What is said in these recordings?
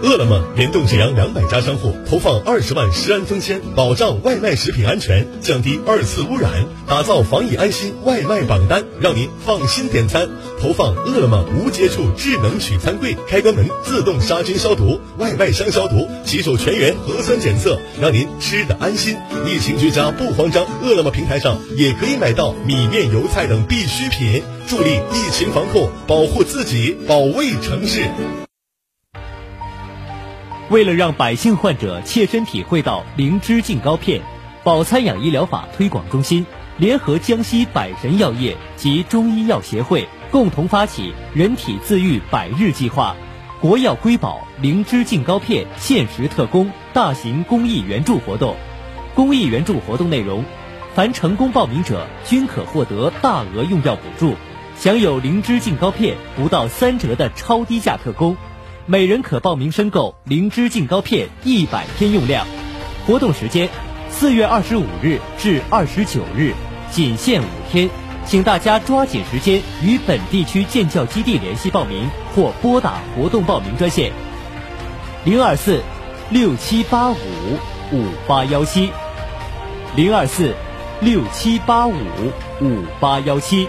饿了么联动沈阳两百家商户，投放二十万食安封签，保障外卖食品安全，降低二次污染，打造防疫安心外卖榜单，让您放心点餐。投放饿了么无接触智能取餐柜，开关门自动杀菌消毒，外卖箱消毒，洗手全员核酸检测，让您吃的安心。疫情居家不慌张，饿了么平台上也可以买到米面油菜等必需品，助力疫情防控，保护自己，保卫城市。为了让百姓患者切身体会到灵芝净膏片，保参养医疗法推广中心联合江西百神药业及中医药协会共同发起“人体自愈百日计划”国药瑰宝灵芝净膏片限时特供大型公益援助活动。公益援助活动内容：凡成功报名者均可获得大额用药补助，享有灵芝净膏片不到三折的超低价特供。每人可报名申购灵芝净膏片一百天用量，活动时间四月二十五日至二十九日，仅限五天，请大家抓紧时间与本地区建教基地联系报名或拨打活动报名专线。零二四六七八五五八幺七。零二四六七八五五八幺七。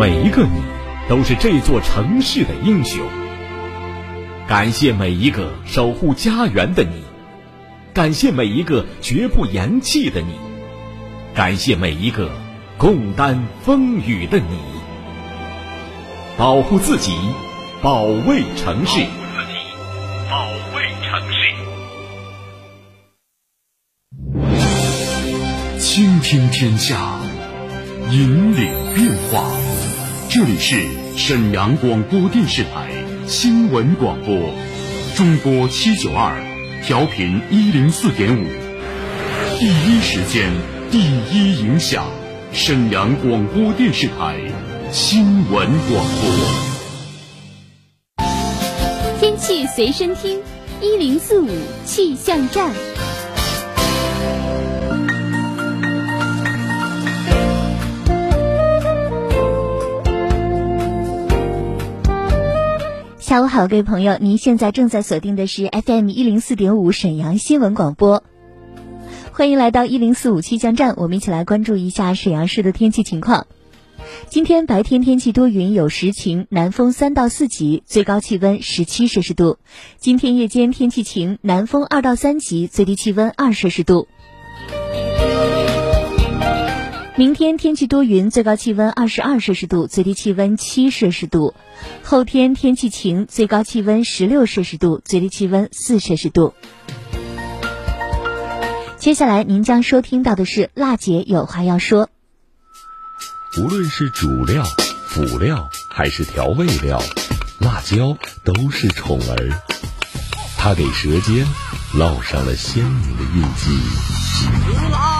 每一个你，都是这座城市的英雄。感谢每一个守护家园的你，感谢每一个绝不言弃的你，感谢每一个共担风雨的你。保护自己，保卫城市。保卫城市。倾听天下，引领变化。这里是沈阳广播电视台新闻广播，中波七九二，调频一零四点五，第一时间，第一影响，沈阳广播电视台新闻广播。天气随身听，一零四五气象站。下午好，各位朋友，您现在正在锁定的是 FM 一零四点五沈阳新闻广播，欢迎来到一零四五气象站，我们一起来关注一下沈阳市的天气情况。今天白天天气多云有时晴，南风三到四级，最高气温十七摄氏度。今天夜间天气晴，南风二到三级，最低气温二摄氏度。明天天气多云，最高气温二十二摄氏度，最低气温七摄氏度。后天天气晴，最高气温十六摄氏度，最低气温四摄氏度。接下来您将收听到的是辣姐有话要说。无论是主料、辅料还是调味料，辣椒都是宠儿，它给舌尖烙上了鲜明的印记。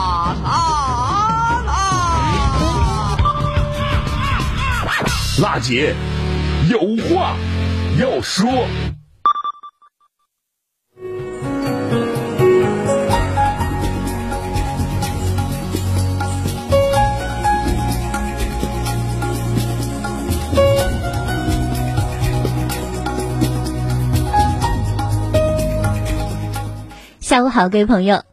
辣姐有话要说。下午好，各位朋友，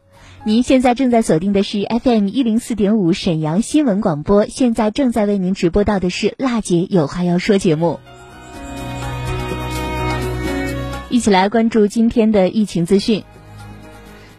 您现在正在锁定的是 FM 一零四点五沈阳新闻广播，现在正在为您直播到的是辣姐有话要说节目，一起来关注今天的疫情资讯。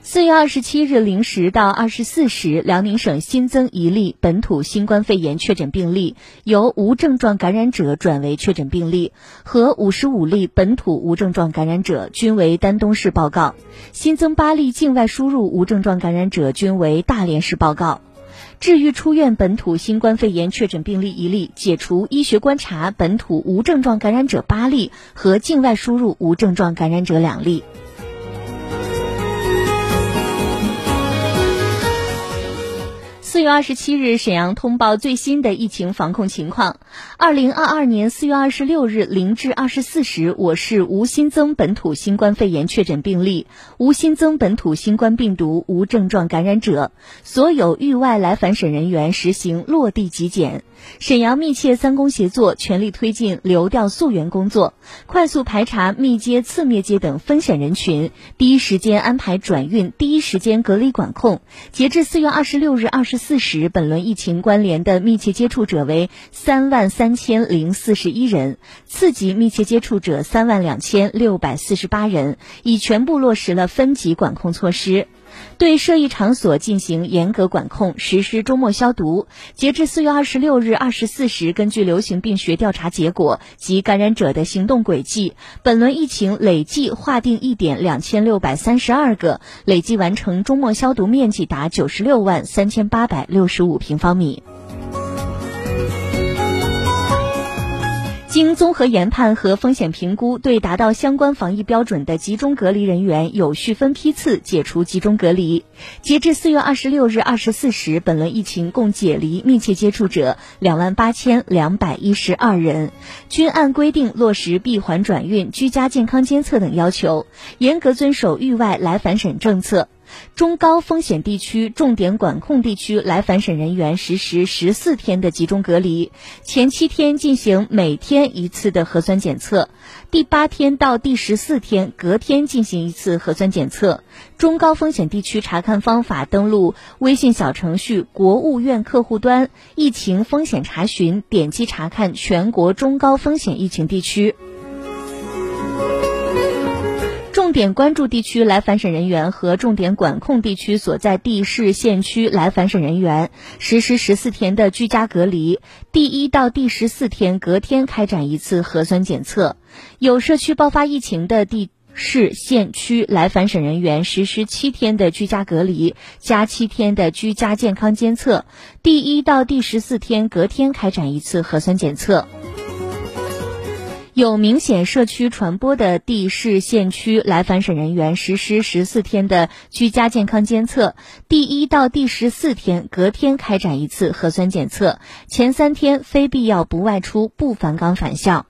四月二十七日零时到二十四时，辽宁省新增一例本土新冠肺炎确诊病例，由无症状感染者转为确诊病例，和五十五例本土无症状感染者均为丹东市报告。新增八例境外输入无症状感染者均为大连市报告。治愈出院本土新冠肺炎确诊病例一例，解除医学观察本土无症状感染者八例和境外输入无症状感染者两例。四月二十七日，沈阳通报最新的疫情防控情况。二零二二年四月二十六日零至二十四时，我市无新增本土新冠肺炎确诊病例，无新增本土新冠病毒无症状感染者。所有域外来返沈人员实行落地极检。沈阳密切三公协作，全力推进流调溯源工作，快速排查密接、次密接等风险人群，第一时间安排转运，第一时间隔离管控。截至四月二十六日二十四时，本轮疫情关联的密切接触者为三万三千零四十一人，次级密切接触者三万两千六百四十八人，已全部落实了分级管控措施。对涉疫场所进行严格管控，实施周末消毒。截至四月二十六日二十四时，根据流行病学调查结果及感染者的行动轨迹，本轮疫情累计划定疫点两千六百三十二个，累计完成周末消毒面积达九十六万三千八百六十五平方米。经综合研判和风险评估，对达到相关防疫标准的集中隔离人员，有序分批次解除集中隔离。截至四月二十六日二十四时，本轮疫情共解离密切接触者两万八千两百一十二人，均按规定落实闭环转运、居家健康监测等要求，严格遵守域外来返省政策。中高风险地区、重点管控地区来返省人员实施十四天的集中隔离，前七天进行每天一次的核酸检测，第八天到第十四天隔天进行一次核酸检测。中高风险地区查看方法：登录微信小程序“国务院客户端疫情风险查询”，点击查看全国中高风险疫情地区。重点关注地区来返省人员和重点管控地区所在地市县区来返省人员实施十四天的居家隔离，第一到第十四天隔天开展一次核酸检测。有社区爆发疫情的地市县区来返省人员实施七天的居家隔离加七天的居家健康监测，第一到第十四天隔天开展一次核酸检测。有明显社区传播的地市县区来返省人员实施十四天的居家健康监测，第一到第十四天隔天开展一次核酸检测，前三天非必要不外出，不返岗返校。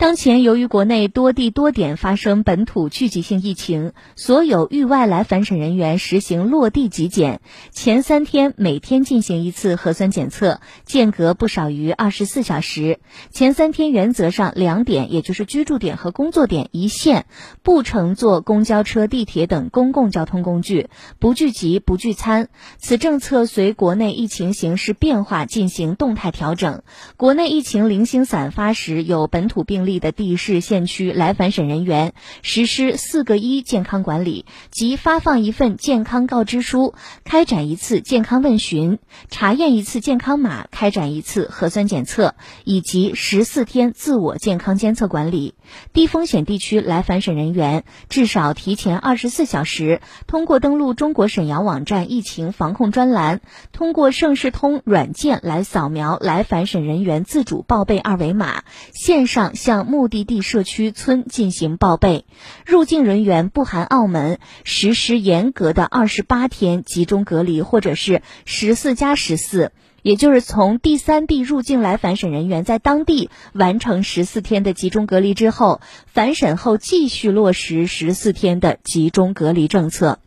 当前，由于国内多地多点发生本土聚集性疫情，所有域外来返省人员实行落地极检，前三天每天进行一次核酸检测，间隔不少于二十四小时。前三天原则上两点，也就是居住点和工作点一线，不乘坐公交车、地铁等公共交通工具，不聚集、不聚餐。此政策随国内疫情形势变化进行动态调整。国内疫情零星散发时，有本土病例。的地市县区来返省人员实施“四个一”健康管理，即发放一份健康告知书，开展一次健康问询，查验一次健康码，开展一次核酸检测，以及十四天自我健康监测管理。低风险地区来返省人员至少提前二十四小时，通过登录中国沈阳网站疫情防控专栏，通过盛世通软件来扫描来返省人员自主报备二维码，线上向目的地社区村进行报备。入境人员不含澳门，实施严格的二十八天集中隔离，或者是十四加十四。也就是从第三地入境来返省人员在当地完成十四天的集中隔离之后，返省后继续落实十四天的集中隔离政策。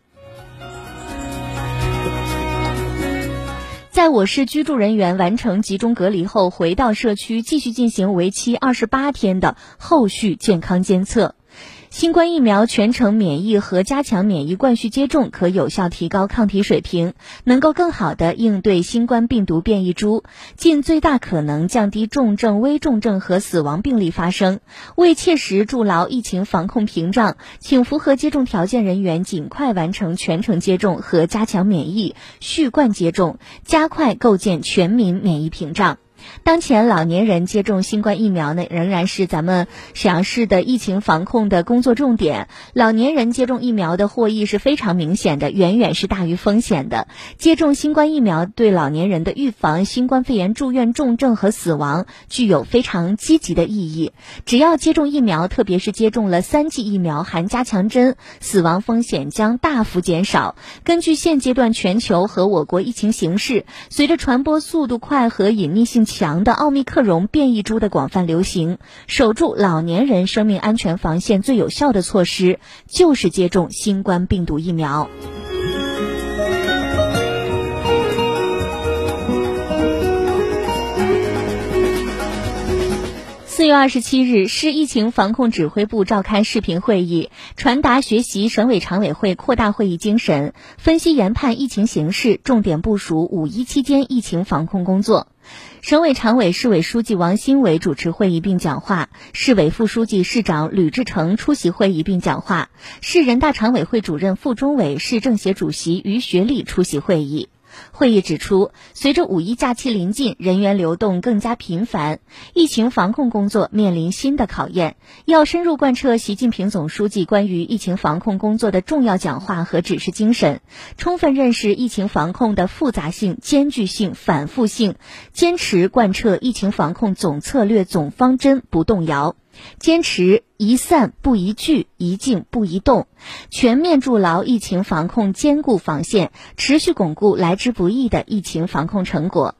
在我市居住人员完成集中隔离后，回到社区继续进行为期二十八天的后续健康监测。新冠疫苗全程免疫和加强免疫冠序接种，可有效提高抗体水平，能够更好地应对新冠病毒变异株，尽最大可能降低重症、危重症和死亡病例发生。为切实筑牢疫情防控屏障，请符合接种条件人员尽快完成全程接种和加强免疫、续贯接种，加快构建全民免疫屏障。当前老年人接种新冠疫苗呢，仍然是咱们沈阳市的疫情防控的工作重点。老年人接种疫苗的获益是非常明显的，远远是大于风险的。接种新冠疫苗对老年人的预防新冠肺炎住院重症和死亡具有非常积极的意义。只要接种疫苗，特别是接种了三剂疫苗含加强针，死亡风险将大幅减少。根据现阶段全球和我国疫情形势，随着传播速度快和隐匿性。强的奥密克戎变异株的广泛流行，守住老年人生命安全防线最有效的措施就是接种新冠病毒疫苗。四月二十七日，市疫情防控指挥部召开视频会议，传达学习省委常委会扩大会议精神，分析研判疫情形势，重点部署五一期间疫情防控工作。省委常委、市委书记王新伟主持会议并讲话，市委副书记、市长吕志成出席会议并讲话，市人大常委会主任傅忠伟、市政协主席于学利出席会议。会议指出，随着五一假期临近，人员流动更加频繁，疫情防控工作面临新的考验。要深入贯彻习近平总书记关于疫情防控工作的重要讲话和指示精神，充分认识疫情防控的复杂性、艰巨性、反复性，坚持贯彻疫情防控总策略、总方针不动摇。坚持宜散不宜聚，宜静不宜动，全面筑牢疫情防控坚固防线，持续巩固来之不易的疫情防控成果。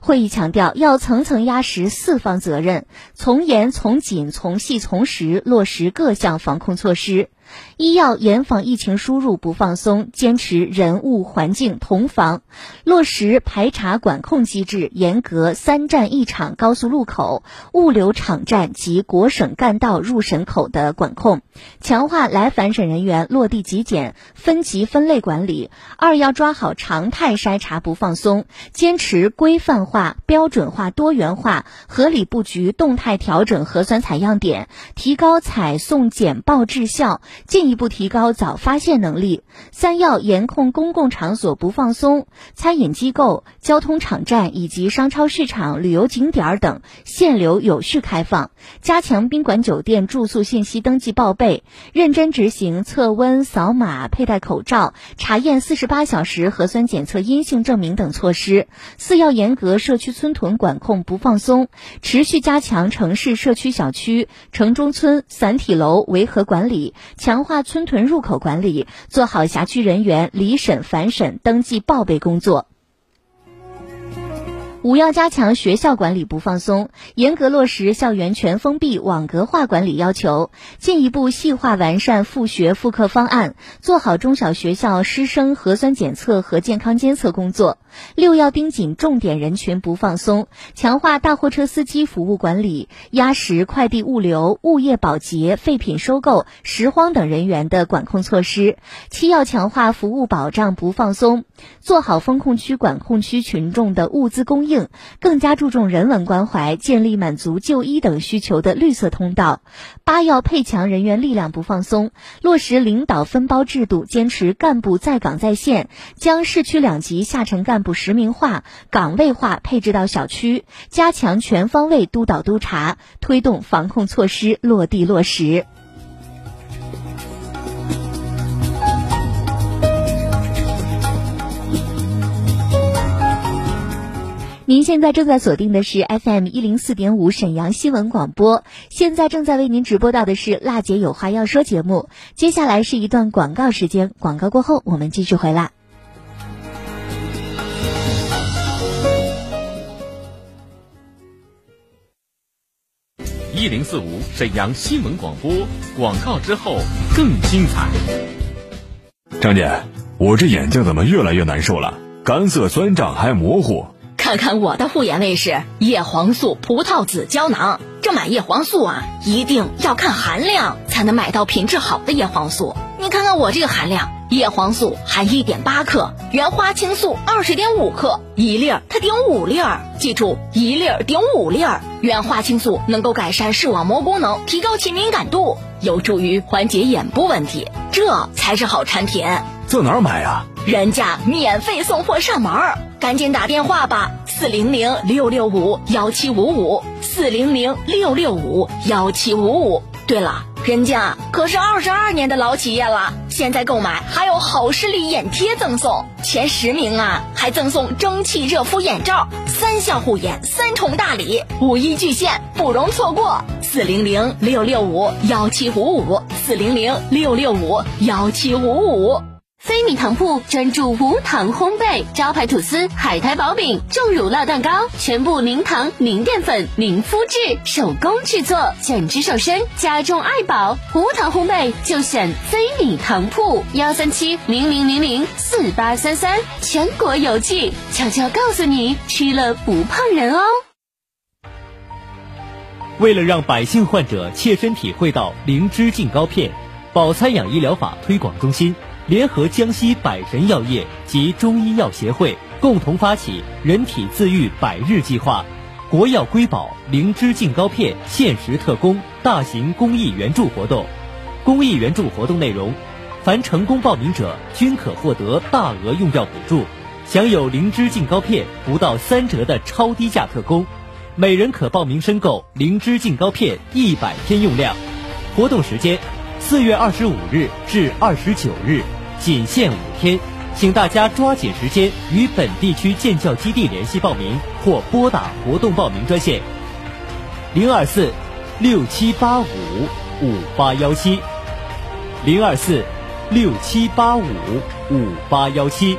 会议强调，要层层压实四方责任，从严从紧从细从实落实各项防控措施。一要严防疫情输入不放松，坚持人物环境同防，落实排查管控机制，严格三站一场高速路口、物流场站及国省干道入省口的管控，强化来返省人员落地极检、分级分类管理。二要抓好常态筛查不放松，坚持规范化、标准化、多元化，合理布局动态调整核酸采样点，提高采送检报质效。进一步提高早发现能力。三要严控公共场所不放松，餐饮机构、交通场站以及商超市场、旅游景点等限流有序开放，加强宾馆酒店住宿信息登记报备，认真执行测温、扫码、佩戴口罩、查验四十八小时核酸检测阴性证明等措施。四要严格社区村屯管控不放松，持续加强城市社区小区、城中村散体楼维和管理。强强化村屯入口管理，做好辖区人员离省返省登记报备工作。五要加强学校管理不放松，严格落实校园全封闭网格化管理要求，进一步细化完善复学复课方案，做好中小学校师生核酸检测和健康监测工作。六要盯紧重点人群不放松，强化大货车司机服务管理，压实快递物流、物业保洁、废品收购、拾荒等人员的管控措施。七要强化服务保障不放松，做好风控区、管控区群众的物资供应。更加注重人文关怀，建立满足就医等需求的绿色通道。八要配强人员力量不放松，落实领导分包制度，坚持干部在岗在线，将市区两级下沉干干部实名化、岗位化配置到小区，加强全方位督导督查，推动防控措施落地落实。您现在正在锁定的是 FM 一零四点五沈阳新闻广播，现在正在为您直播到的是辣姐有话要说节目。接下来是一段广告时间，广告过后我们继续回来。一零四五沈阳新闻广播，广告之后更精彩。张姐，我这眼睛怎么越来越难受了？干涩、酸胀还模糊。看看我的护眼卫士叶黄素葡萄籽胶囊，这买叶黄素啊，一定要看含量才能买到品质好的叶黄素。你看看我这个含量，叶黄素含一点八克，原花青素二十点五克，一粒儿它顶五粒儿。记住，一粒儿顶五粒儿。原花青素能够改善视网膜功能，提高其敏感度，有助于缓解眼部问题，这才是好产品。在哪儿买呀？人家免费送货上门儿，赶紧打电话吧，四零零六六五幺七五五，四零零六六五幺七五五。对了，人家可是二十二年的老企业了，现在购买还有好视力眼贴赠送，前十名啊还赠送蒸汽热敷眼罩，三项护眼，三重大礼，五一巨献，不容错过。四零零六六五幺七五五，四零零六六五幺七五五。飞米糖铺专注无糖烘焙，招牌吐司、海苔薄饼、重乳酪蛋糕，全部零糖、零淀粉、零麸质，手工制作，减脂瘦身，家中爱宝。无糖烘焙就选飞米糖铺，幺三七零零零零四八三三，全国邮寄。悄悄告诉你，吃了不胖人哦。为了让百姓患者切身体会到灵芝净膏片，保参养医疗法推广中心。联合江西百神药业及中医药协会共同发起“人体自愈百日计划”，国药瑰宝灵芝净膏片限时特供大型公益援助活动。公益援助活动内容：凡成功报名者均可获得大额用药补助，享有灵芝净膏片不到三折的超低价特供，每人可报名申购灵芝净膏片一百天用量。活动时间：四月二十五日至二十九日。仅限五天，请大家抓紧时间与本地区建教基地联系报名，或拨打活动报名专线：零二四六七八五五八幺七，零二四六七八五五八幺七。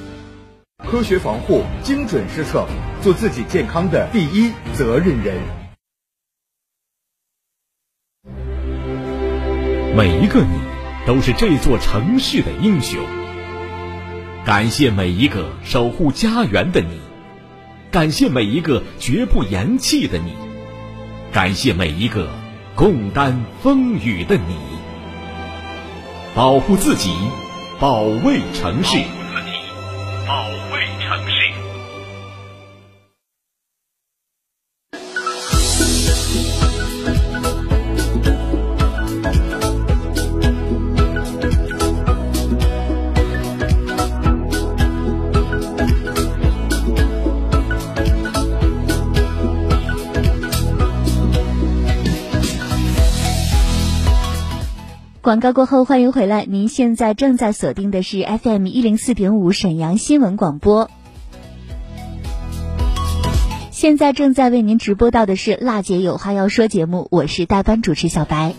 科学防护，精准施策，做自己健康的第一责任人。每一个你，都是这座城市的英雄。感谢每一个守护家园的你，感谢每一个绝不言弃的你，感谢每一个共担风雨的你。保护自己，保卫城市。保卫广告过后，欢迎回来。您现在正在锁定的是 FM 一零四点五沈阳新闻广播。现在正在为您直播到的是《辣姐有话要说》节目，我是代班主持小白。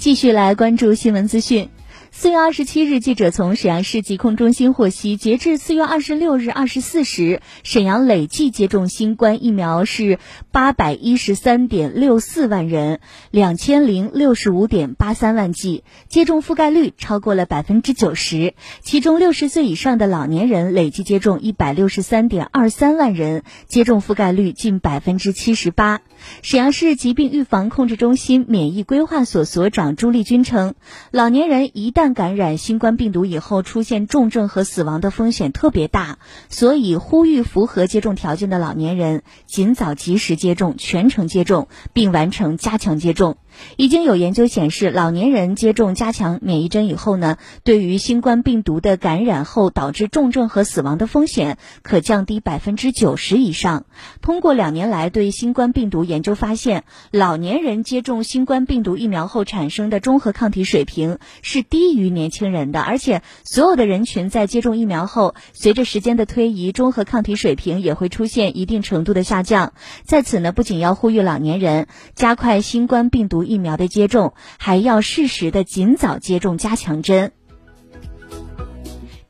继续来关注新闻资讯。四月二十七日，记者从沈阳市疾控中心获悉，截至四月二十六日二十四时，沈阳累计接种新冠疫苗是八百一十三点六四万人，两千零六十五点八三万剂，接种覆盖率超过了百分之九十。其中，六十岁以上的老年人累计接种一百六十三点二三万人，接种覆盖率近百分之七十八。沈阳市疾病预防控制中心免疫规划所所长朱丽君称，老年人一旦感染新冠病毒以后，出现重症和死亡的风险特别大，所以呼吁符合接种条件的老年人尽早及时接种、全程接种，并完成加强接种。已经有研究显示，老年人接种加强免疫针以后呢，对于新冠病毒的感染后导致重症和死亡的风险可降低百分之九十以上。通过两年来对新冠病毒研研究发现，老年人接种新冠病毒疫苗后产生的中和抗体水平是低于年轻人的，而且所有的人群在接种疫苗后，随着时间的推移，中和抗体水平也会出现一定程度的下降。在此呢，不仅要呼吁老年人加快新冠病毒。疫苗的接种，还要适时的尽早接种加强针。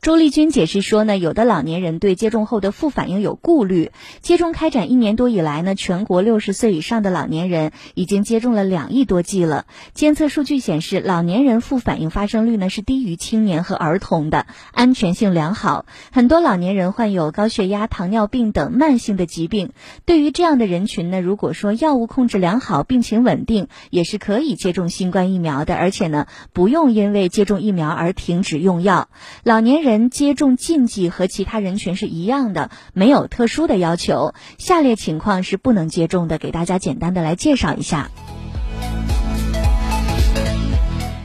周丽君解释说呢，有的老年人对接种后的副反应有顾虑。接种开展一年多以来呢，全国六十岁以上的老年人已经接种了两亿多剂了。监测数据显示，老年人副反应发生率呢是低于青年和儿童的，安全性良好。很多老年人患有高血压、糖尿病等慢性的疾病。对于这样的人群呢，如果说药物控制良好、病情稳定，也是可以接种新冠疫苗的，而且呢，不用因为接种疫苗而停止用药。老年人。人接种禁忌和其他人群是一样的，没有特殊的要求。下列情况是不能接种的，给大家简单的来介绍一下。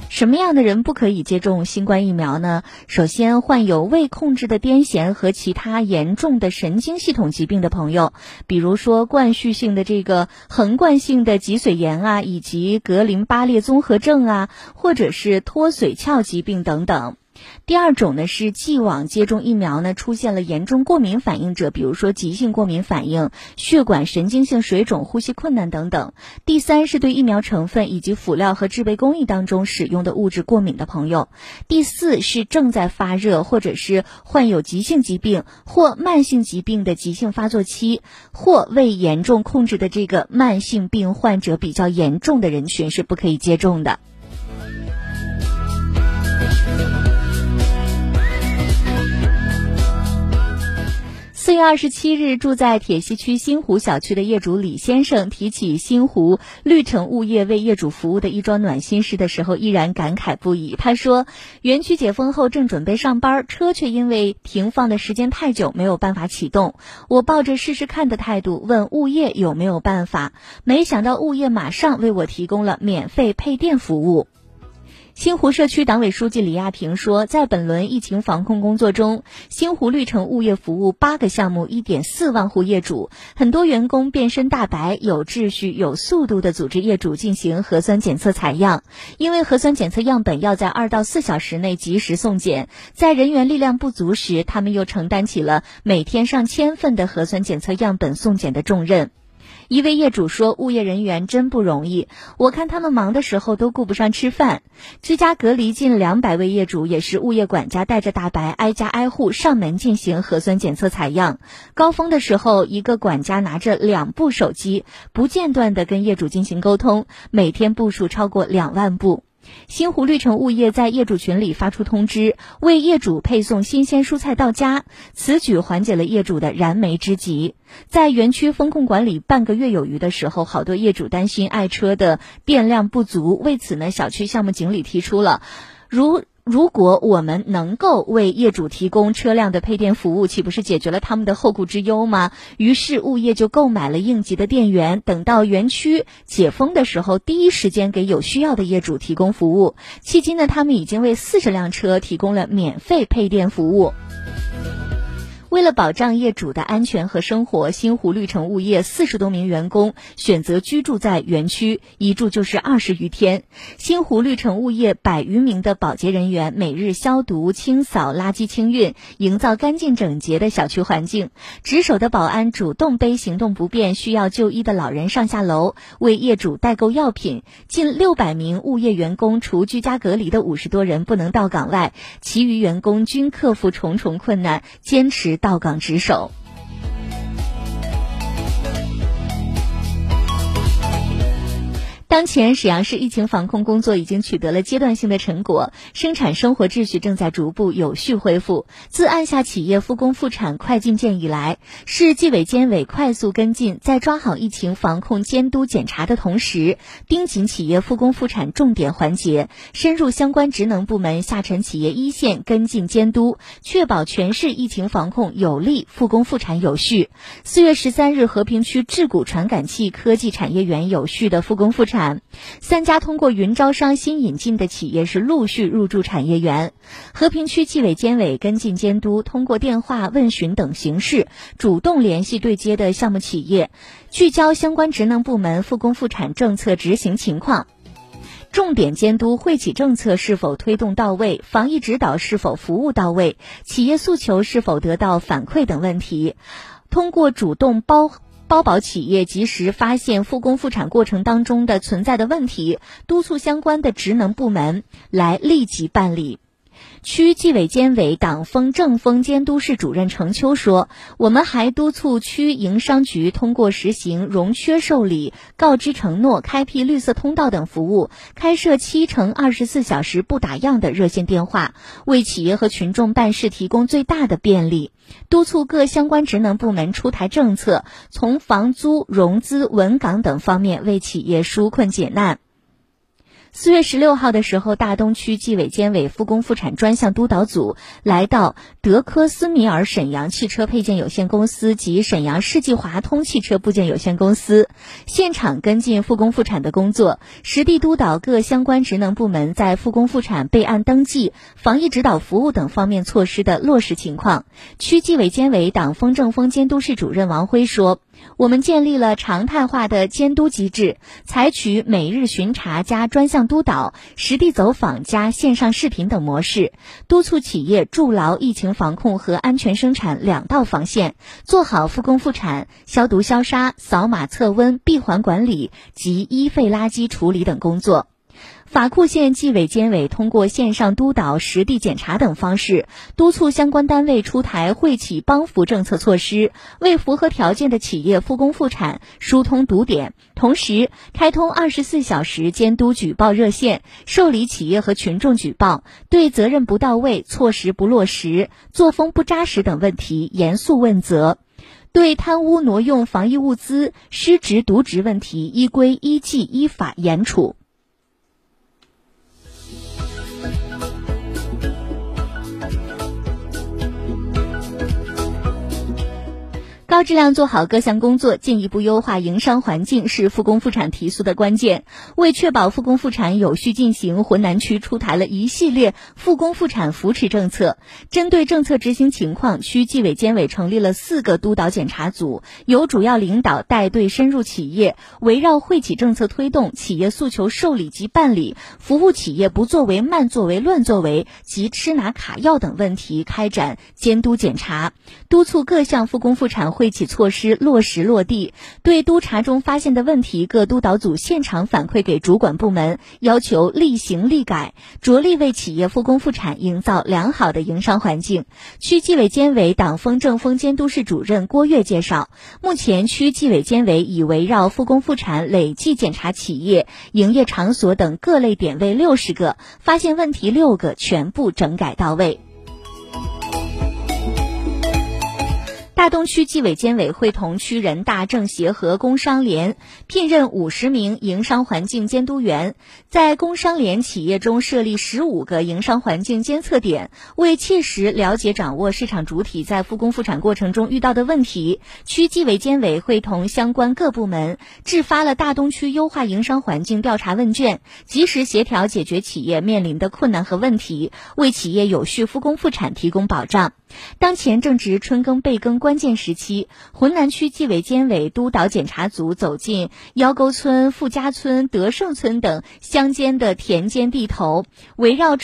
什么样的人不可以接种新冠疫苗呢？首先，患有未控制的癫痫和其他严重的神经系统疾病的朋友，比如说冠续性的这个横贯性的脊髓炎啊，以及格林巴列综合症啊，或者是脱髓鞘疾病等等。第二种呢是既往接种疫苗呢出现了严重过敏反应者，比如说急性过敏反应、血管神经性水肿、呼吸困难等等。第三是对疫苗成分以及辅料和制备工艺当中使用的物质过敏的朋友。第四是正在发热或者是患有急性疾病或慢性疾病的急性发作期或未严重控制的这个慢性病患者比较严重的人群是不可以接种的。四月二十七日，住在铁西区新湖小区的业主李先生提起新湖绿城物业为业主服务的一桩暖心事的时候，依然感慨不已。他说：“园区解封后，正准备上班，车却因为停放的时间太久，没有办法启动。我抱着试试看的态度问物业有没有办法，没想到物业马上为我提供了免费配电服务。”新湖社区党委书记李亚平说，在本轮疫情防控工作中，新湖绿城物业服务八个项目，一点四万户业主，很多员工变身大白，有秩序、有速度的组织业主进行核酸检测采样。因为核酸检测样本要在二到四小时内及时送检，在人员力量不足时，他们又承担起了每天上千份的核酸检测样本送检的重任。一位业主说：“物业人员真不容易，我看他们忙的时候都顾不上吃饭。居家隔离近两百位业主，也是物业管家带着大白挨家挨户上门进行核酸检测采样。高峰的时候，一个管家拿着两部手机，不间断地跟业主进行沟通，每天步数超过两万步。”新湖绿城物业在业主群里发出通知，为业主配送新鲜蔬菜到家，此举缓解了业主的燃眉之急。在园区风控管理半个月有余的时候，好多业主担心爱车的电量不足，为此呢，小区项目经理提出了，如。如果我们能够为业主提供车辆的配电服务，岂不是解决了他们的后顾之忧吗？于是物业就购买了应急的电源，等到园区解封的时候，第一时间给有需要的业主提供服务。迄今呢，他们已经为四十辆车提供了免费配电服务。为了保障业主的安全和生活，新湖绿城物业四十多名员工选择居住在园区，一住就是二十余天。新湖绿城物业百余名的保洁人员每日消毒、清扫、垃圾清运，营造干净整洁的小区环境。值守的保安主动背行动不便、需要就医的老人上下楼，为业主代购药品。近六百名物业员工，除居家隔离的五十多人不能到岗外，其余员工均克服重重困难，坚持。到岗值守。当前，沈阳市疫情防控工作已经取得了阶段性的成果，生产生活秩序正在逐步有序恢复。自按下企业复工复产快进键以来，市纪委监委快速跟进，在抓好疫情防控监督检查的同时，盯紧企业复工复产重点环节，深入相关职能部门、下沉企业一线跟进监督，确保全市疫情防控有力、复工复产有序。四月十三日，和平区智谷传感器科技产业园有序的复工复产。三家通过云招商新引进的企业是陆续入驻产业园。和平区纪委监委跟进监督，通过电话问询等形式，主动联系对接的项目企业，聚焦相关职能部门复工复产政策执行情况，重点监督惠企政策是否推动到位，防疫指导是否服务到位，企业诉求是否得到反馈等问题。通过主动包。包保企业及时发现复工复产过程当中的存在的问题，督促相关的职能部门来立即办理。区纪委监委党风政风监督室主任程秋说：“我们还督促区营商局通过实行融缺受理、告知承诺、开辟绿色通道等服务，开设七乘二十四小时不打烊的热线电话，为企业和群众办事提供最大的便利。督促各相关职能部门出台政策，从房租、融资、稳岗等方面为企业纾困解难。”四月十六号的时候，大东区纪委监委复工复产专项督导组来到德科斯米尔沈阳汽车配件有限公司及沈阳世纪华通汽车部件有限公司，现场跟进复工复产的工作，实地督导各相关职能部门在复工复产备案登记、防疫指导服务等方面措施的落实情况。区纪委监委党风政风监督室主任王辉说。我们建立了常态化的监督机制，采取每日巡查加专项督导、实地走访加线上视频等模式，督促企业筑牢疫情防控和安全生产两道防线，做好复工复产、消毒消杀、扫码测温、闭环管理及医废垃圾处理等工作。法库县纪委监委通过线上督导、实地检查等方式，督促相关单位出台惠企帮扶政策措施，为符合条件的企业复工复产疏通堵点。同时，开通二十四小时监督举报热线，受理企业和群众举报，对责任不到位、措施不落实、作风不扎实等问题严肃问责；对贪污挪用防疫物资、失职渎职问题依规依纪依法严处。高质量做好各项工作，进一步优化营商环境是复工复产提速的关键。为确保复工复产有序进行，浑南区出台了一系列复工复产扶持政策。针对政策执行情况，区纪委监委成立了四个督导检查组，由主要领导带队深入企业，围绕惠企政策推动、企业诉求受理及办理、服务企业不作为、慢作为、乱作为及吃拿卡要等问题开展监督检查，督促各项复工复产会。惠企措施落实落地，对督查中发现的问题，各督导组现场反馈给主管部门，要求立行立改，着力为企业复工复产营造良好的营商环境。区纪委监委党风政风监督室主任郭跃介绍，目前区纪委监委已围绕复工复产累计检查企业、营业场所等各类点位六十个，发现问题六个，全部整改到位。大东区纪委监委会同区人大政协和工商联聘任五十名营商环境监督员，在工商联企业中设立十五个营商环境监测点。为切实了解掌握市场主体在复工复产过程中遇到的问题，区纪委监委会同相关各部门制发了大东区优化营商环境调查问卷，及时协调解决企业面临的困难和问题，为企业有序复工复产提供保障。当前正值春耕备耕关键时期，浑南区纪委监委督导检查组走进腰沟村、富家村、德胜村等乡间的田间地头，围绕春。